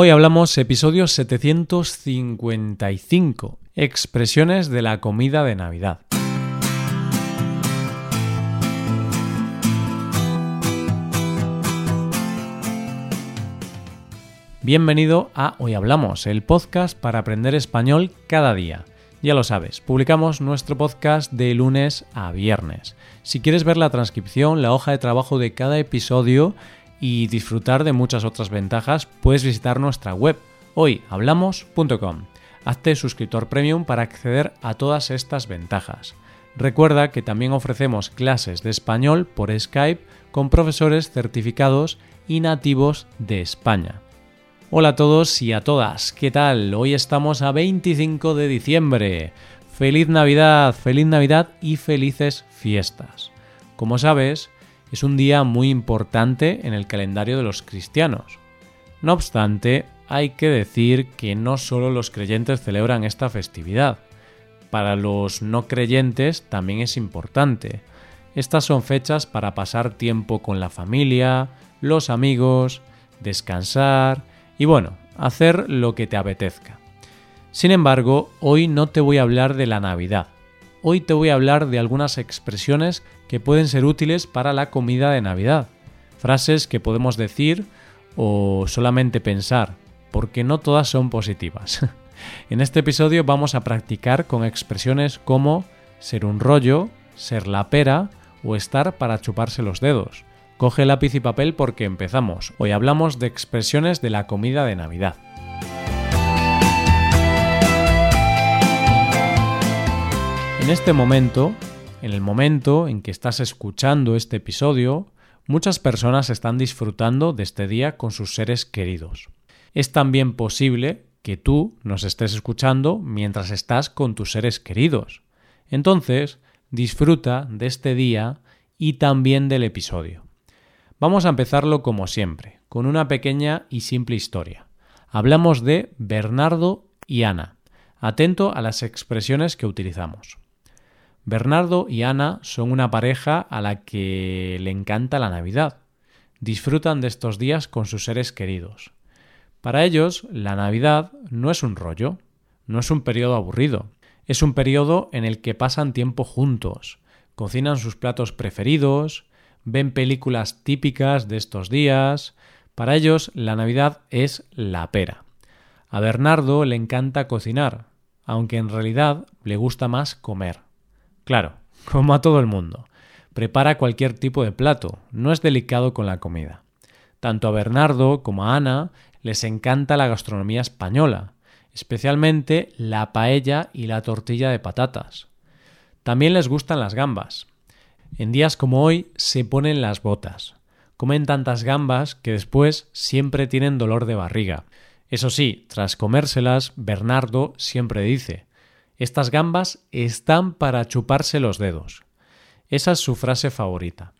Hoy hablamos episodio 755, expresiones de la comida de Navidad. Bienvenido a Hoy Hablamos, el podcast para aprender español cada día. Ya lo sabes, publicamos nuestro podcast de lunes a viernes. Si quieres ver la transcripción, la hoja de trabajo de cada episodio y disfrutar de muchas otras ventajas, puedes visitar nuestra web hoyhablamos.com. Hazte suscriptor premium para acceder a todas estas ventajas. Recuerda que también ofrecemos clases de español por Skype con profesores certificados y nativos de España. Hola a todos y a todas, ¿qué tal? Hoy estamos a 25 de diciembre. Feliz Navidad, feliz Navidad y felices fiestas. Como sabes, es un día muy importante en el calendario de los cristianos. No obstante, hay que decir que no solo los creyentes celebran esta festividad. Para los no creyentes también es importante. Estas son fechas para pasar tiempo con la familia, los amigos, descansar, y bueno, hacer lo que te apetezca. Sin embargo, hoy no te voy a hablar de la Navidad. Hoy te voy a hablar de algunas expresiones que pueden ser útiles para la comida de Navidad. Frases que podemos decir o solamente pensar, porque no todas son positivas. en este episodio vamos a practicar con expresiones como ser un rollo, ser la pera o estar para chuparse los dedos. Coge lápiz y papel porque empezamos. Hoy hablamos de expresiones de la comida de Navidad. En este momento, en el momento en que estás escuchando este episodio, muchas personas están disfrutando de este día con sus seres queridos. Es también posible que tú nos estés escuchando mientras estás con tus seres queridos. Entonces, disfruta de este día y también del episodio. Vamos a empezarlo como siempre, con una pequeña y simple historia. Hablamos de Bernardo y Ana. Atento a las expresiones que utilizamos. Bernardo y Ana son una pareja a la que le encanta la Navidad. Disfrutan de estos días con sus seres queridos. Para ellos, la Navidad no es un rollo, no es un periodo aburrido, es un periodo en el que pasan tiempo juntos, cocinan sus platos preferidos, ven películas típicas de estos días. Para ellos, la Navidad es la pera. A Bernardo le encanta cocinar, aunque en realidad le gusta más comer. Claro, como a todo el mundo. Prepara cualquier tipo de plato, no es delicado con la comida. Tanto a Bernardo como a Ana les encanta la gastronomía española, especialmente la paella y la tortilla de patatas. También les gustan las gambas. En días como hoy se ponen las botas. Comen tantas gambas que después siempre tienen dolor de barriga. Eso sí, tras comérselas, Bernardo siempre dice Estas gambas están para chuparse los dedos. Esa es su frase favorita.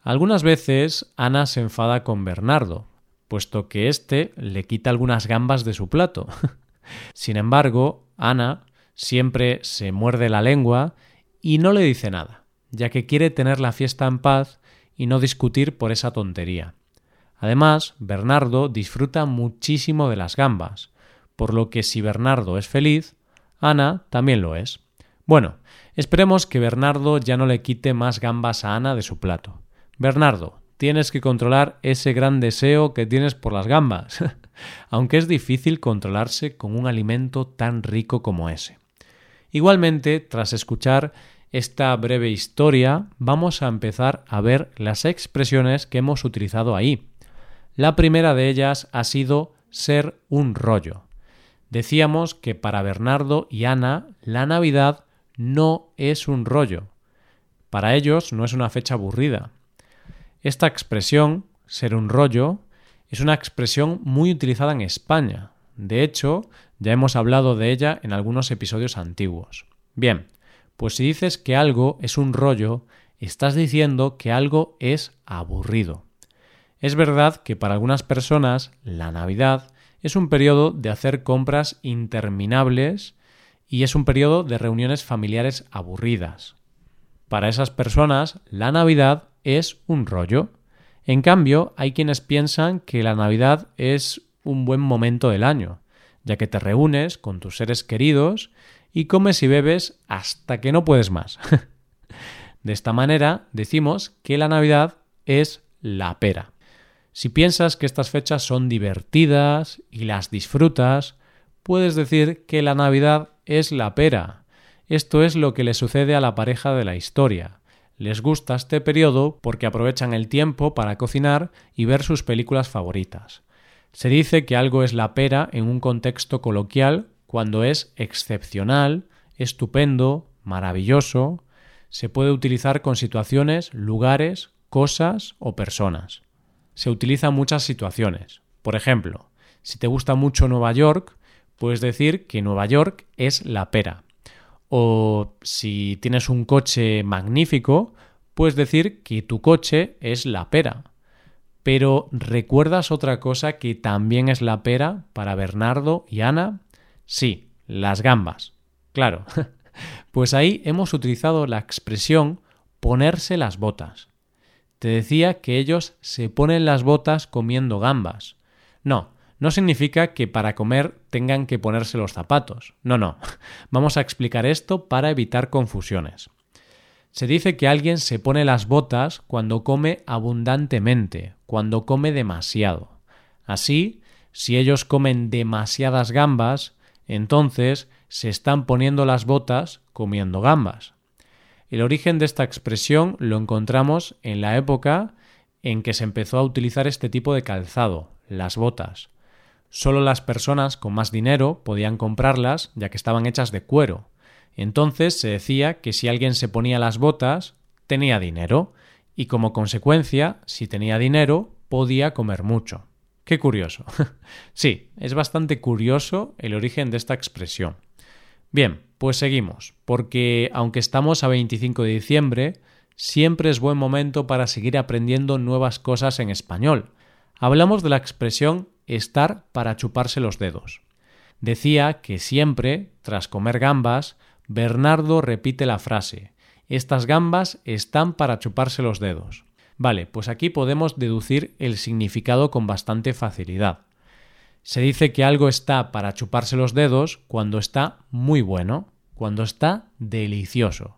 Algunas veces Ana se enfada con Bernardo, puesto que éste le quita algunas gambas de su plato. Sin embargo, Ana siempre se muerde la lengua y no le dice nada ya que quiere tener la fiesta en paz y no discutir por esa tontería. Además, Bernardo disfruta muchísimo de las gambas, por lo que si Bernardo es feliz, Ana también lo es. Bueno, esperemos que Bernardo ya no le quite más gambas a Ana de su plato. Bernardo, tienes que controlar ese gran deseo que tienes por las gambas, aunque es difícil controlarse con un alimento tan rico como ese. Igualmente, tras escuchar esta breve historia vamos a empezar a ver las expresiones que hemos utilizado ahí. La primera de ellas ha sido ser un rollo. Decíamos que para Bernardo y Ana la Navidad no es un rollo. Para ellos no es una fecha aburrida. Esta expresión, ser un rollo, es una expresión muy utilizada en España. De hecho, ya hemos hablado de ella en algunos episodios antiguos. Bien, pues si dices que algo es un rollo, estás diciendo que algo es aburrido. Es verdad que para algunas personas la Navidad es un periodo de hacer compras interminables y es un periodo de reuniones familiares aburridas. Para esas personas la Navidad es un rollo. En cambio, hay quienes piensan que la Navidad es un buen momento del año, ya que te reúnes con tus seres queridos y comes y bebes hasta que no puedes más. de esta manera decimos que la Navidad es la pera. Si piensas que estas fechas son divertidas y las disfrutas, puedes decir que la Navidad es la pera. Esto es lo que le sucede a la pareja de la historia. Les gusta este periodo porque aprovechan el tiempo para cocinar y ver sus películas favoritas. Se dice que algo es la pera en un contexto coloquial cuando es excepcional, estupendo, maravilloso. Se puede utilizar con situaciones, lugares, cosas o personas. Se utiliza en muchas situaciones. Por ejemplo, si te gusta mucho Nueva York, puedes decir que Nueva York es la pera. O si tienes un coche magnífico, puedes decir que tu coche es la pera. Pero ¿recuerdas otra cosa que también es la pera para Bernardo y Ana? Sí, las gambas. Claro. Pues ahí hemos utilizado la expresión ponerse las botas. Te decía que ellos se ponen las botas comiendo gambas. No, no significa que para comer tengan que ponerse los zapatos. No, no. Vamos a explicar esto para evitar confusiones. Se dice que alguien se pone las botas cuando come abundantemente, cuando come demasiado. Así, si ellos comen demasiadas gambas, entonces se están poniendo las botas comiendo gambas. El origen de esta expresión lo encontramos en la época en que se empezó a utilizar este tipo de calzado, las botas. Solo las personas con más dinero podían comprarlas ya que estaban hechas de cuero. Entonces se decía que si alguien se ponía las botas, tenía dinero, y como consecuencia, si tenía dinero, podía comer mucho. Qué curioso. sí, es bastante curioso el origen de esta expresión. Bien, pues seguimos, porque aunque estamos a 25 de diciembre, siempre es buen momento para seguir aprendiendo nuevas cosas en español. Hablamos de la expresión estar para chuparse los dedos. Decía que siempre, tras comer gambas, Bernardo repite la frase Estas gambas están para chuparse los dedos. Vale, pues aquí podemos deducir el significado con bastante facilidad. Se dice que algo está para chuparse los dedos cuando está muy bueno, cuando está delicioso.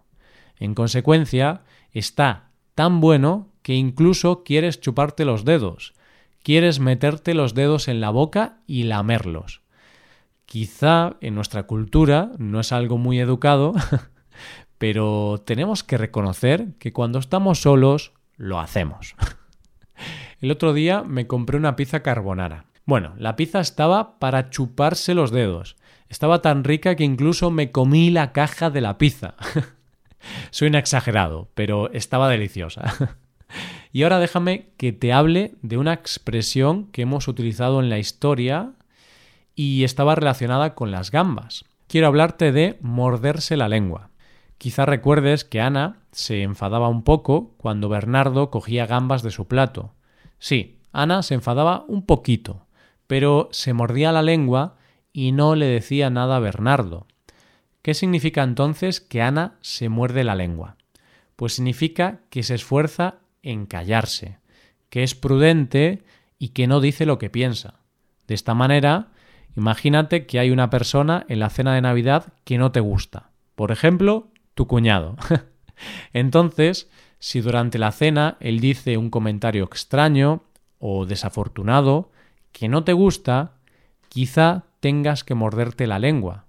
En consecuencia, está tan bueno que incluso quieres chuparte los dedos, quieres meterte los dedos en la boca y lamerlos. Quizá en nuestra cultura no es algo muy educado, pero tenemos que reconocer que cuando estamos solos lo hacemos. El otro día me compré una pizza carbonara. Bueno, la pizza estaba para chuparse los dedos. Estaba tan rica que incluso me comí la caja de la pizza. Soy un exagerado, pero estaba deliciosa. Y ahora déjame que te hable de una expresión que hemos utilizado en la historia y estaba relacionada con las gambas. Quiero hablarte de morderse la lengua. Quizá recuerdes que Ana se enfadaba un poco cuando Bernardo cogía gambas de su plato. Sí, Ana se enfadaba un poquito, pero se mordía la lengua y no le decía nada a Bernardo. ¿Qué significa entonces que Ana se muerde la lengua? Pues significa que se esfuerza en callarse, que es prudente y que no dice lo que piensa. De esta manera, imagínate que hay una persona en la cena de Navidad que no te gusta. Por ejemplo, tu cuñado. Entonces, si durante la cena él dice un comentario extraño o desafortunado que no te gusta, quizá tengas que morderte la lengua.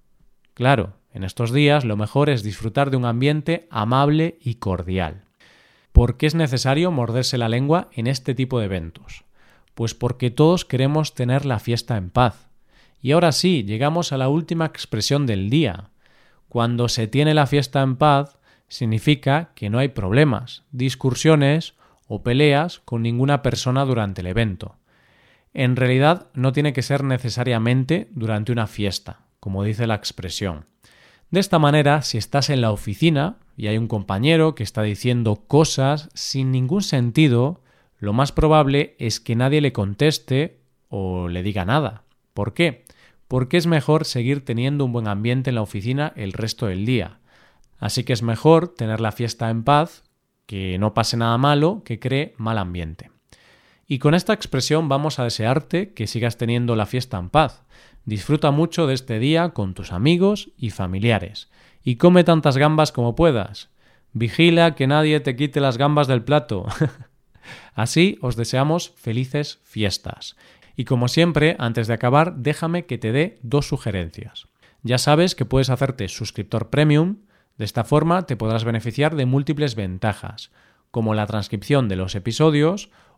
Claro, en estos días lo mejor es disfrutar de un ambiente amable y cordial. ¿Por qué es necesario morderse la lengua en este tipo de eventos? Pues porque todos queremos tener la fiesta en paz. Y ahora sí, llegamos a la última expresión del día. Cuando se tiene la fiesta en paz, significa que no hay problemas, discursiones o peleas con ninguna persona durante el evento. En realidad no tiene que ser necesariamente durante una fiesta, como dice la expresión. De esta manera, si estás en la oficina y hay un compañero que está diciendo cosas sin ningún sentido, lo más probable es que nadie le conteste o le diga nada. ¿Por qué? Porque es mejor seguir teniendo un buen ambiente en la oficina el resto del día. Así que es mejor tener la fiesta en paz, que no pase nada malo, que cree mal ambiente. Y con esta expresión vamos a desearte que sigas teniendo la fiesta en paz. Disfruta mucho de este día con tus amigos y familiares. Y come tantas gambas como puedas. Vigila que nadie te quite las gambas del plato. Así os deseamos felices fiestas. Y como siempre, antes de acabar, déjame que te dé dos sugerencias. Ya sabes que puedes hacerte suscriptor premium, de esta forma te podrás beneficiar de múltiples ventajas, como la transcripción de los episodios